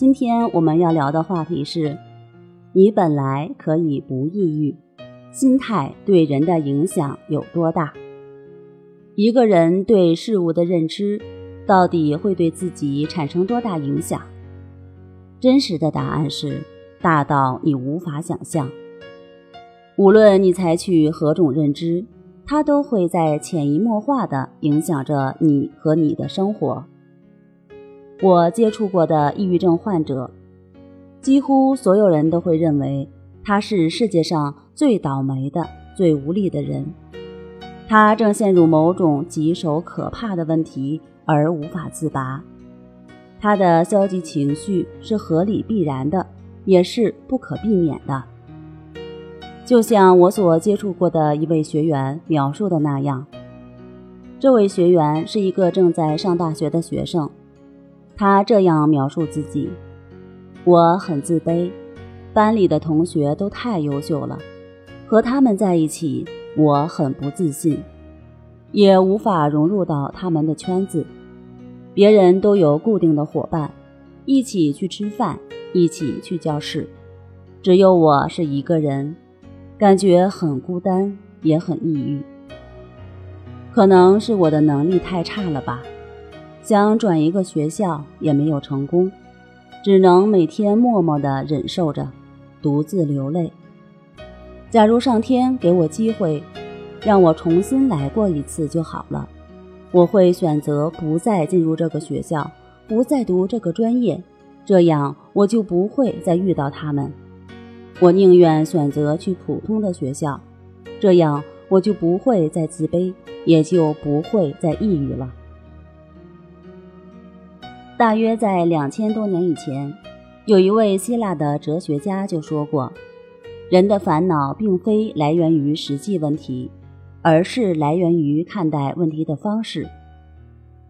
今天我们要聊的话题是：你本来可以不抑郁，心态对人的影响有多大？一个人对事物的认知，到底会对自己产生多大影响？真实的答案是，大到你无法想象。无论你采取何种认知，它都会在潜移默化地影响着你和你的生活。我接触过的抑郁症患者，几乎所有人都会认为他是世界上最倒霉的、最无力的人。他正陷入某种棘手可怕的问题而无法自拔。他的消极情绪是合理必然的，也是不可避免的。就像我所接触过的一位学员描述的那样，这位学员是一个正在上大学的学生。他这样描述自己：“我很自卑，班里的同学都太优秀了，和他们在一起，我很不自信，也无法融入到他们的圈子。别人都有固定的伙伴，一起去吃饭，一起去教室，只有我是一个人，感觉很孤单，也很抑郁。可能是我的能力太差了吧。”想转一个学校也没有成功，只能每天默默地忍受着，独自流泪。假如上天给我机会，让我重新来过一次就好了，我会选择不再进入这个学校，不再读这个专业，这样我就不会再遇到他们。我宁愿选择去普通的学校，这样我就不会再自卑，也就不会再抑郁了。大约在两千多年以前，有一位希腊的哲学家就说过：“人的烦恼并非来源于实际问题，而是来源于看待问题的方式。”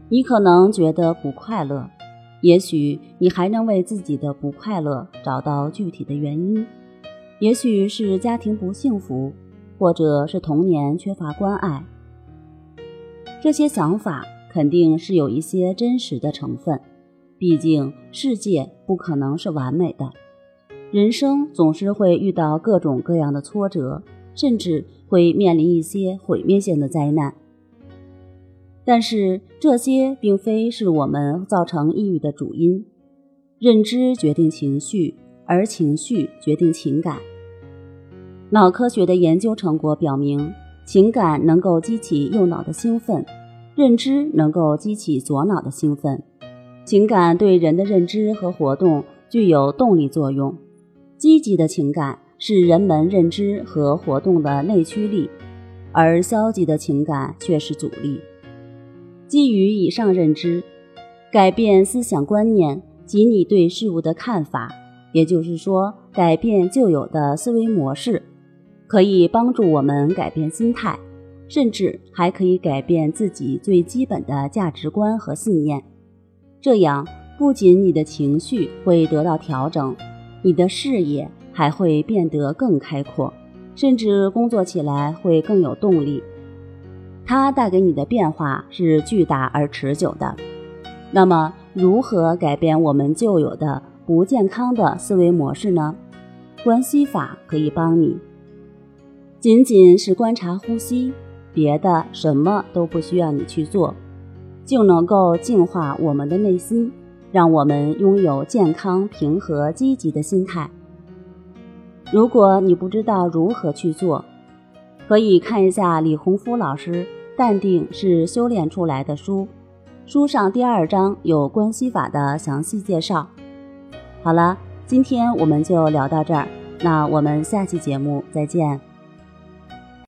你可能觉得不快乐，也许你还能为自己的不快乐找到具体的原因，也许是家庭不幸福，或者是童年缺乏关爱。这些想法肯定是有一些真实的成分。毕竟，世界不可能是完美的，人生总是会遇到各种各样的挫折，甚至会面临一些毁灭性的灾难。但是，这些并非是我们造成抑郁的主因。认知决定情绪，而情绪决定情感。脑科学的研究成果表明，情感能够激起右脑的兴奋，认知能够激起左脑的兴奋。情感对人的认知和活动具有动力作用，积极的情感是人们认知和活动的内驱力，而消极的情感却是阻力。基于以上认知，改变思想观念及你对事物的看法，也就是说，改变旧有的思维模式，可以帮助我们改变心态，甚至还可以改变自己最基本的价值观和信念。这样，不仅你的情绪会得到调整，你的视野还会变得更开阔，甚至工作起来会更有动力。它带给你的变化是巨大而持久的。那么，如何改变我们旧有的不健康的思维模式呢？关系法可以帮你，仅仅是观察呼吸，别的什么都不需要你去做。就能够净化我们的内心，让我们拥有健康、平和、积极的心态。如果你不知道如何去做，可以看一下李洪福老师《淡定是修炼出来的》书，书上第二章有关系法的详细介绍。好了，今天我们就聊到这儿，那我们下期节目再见。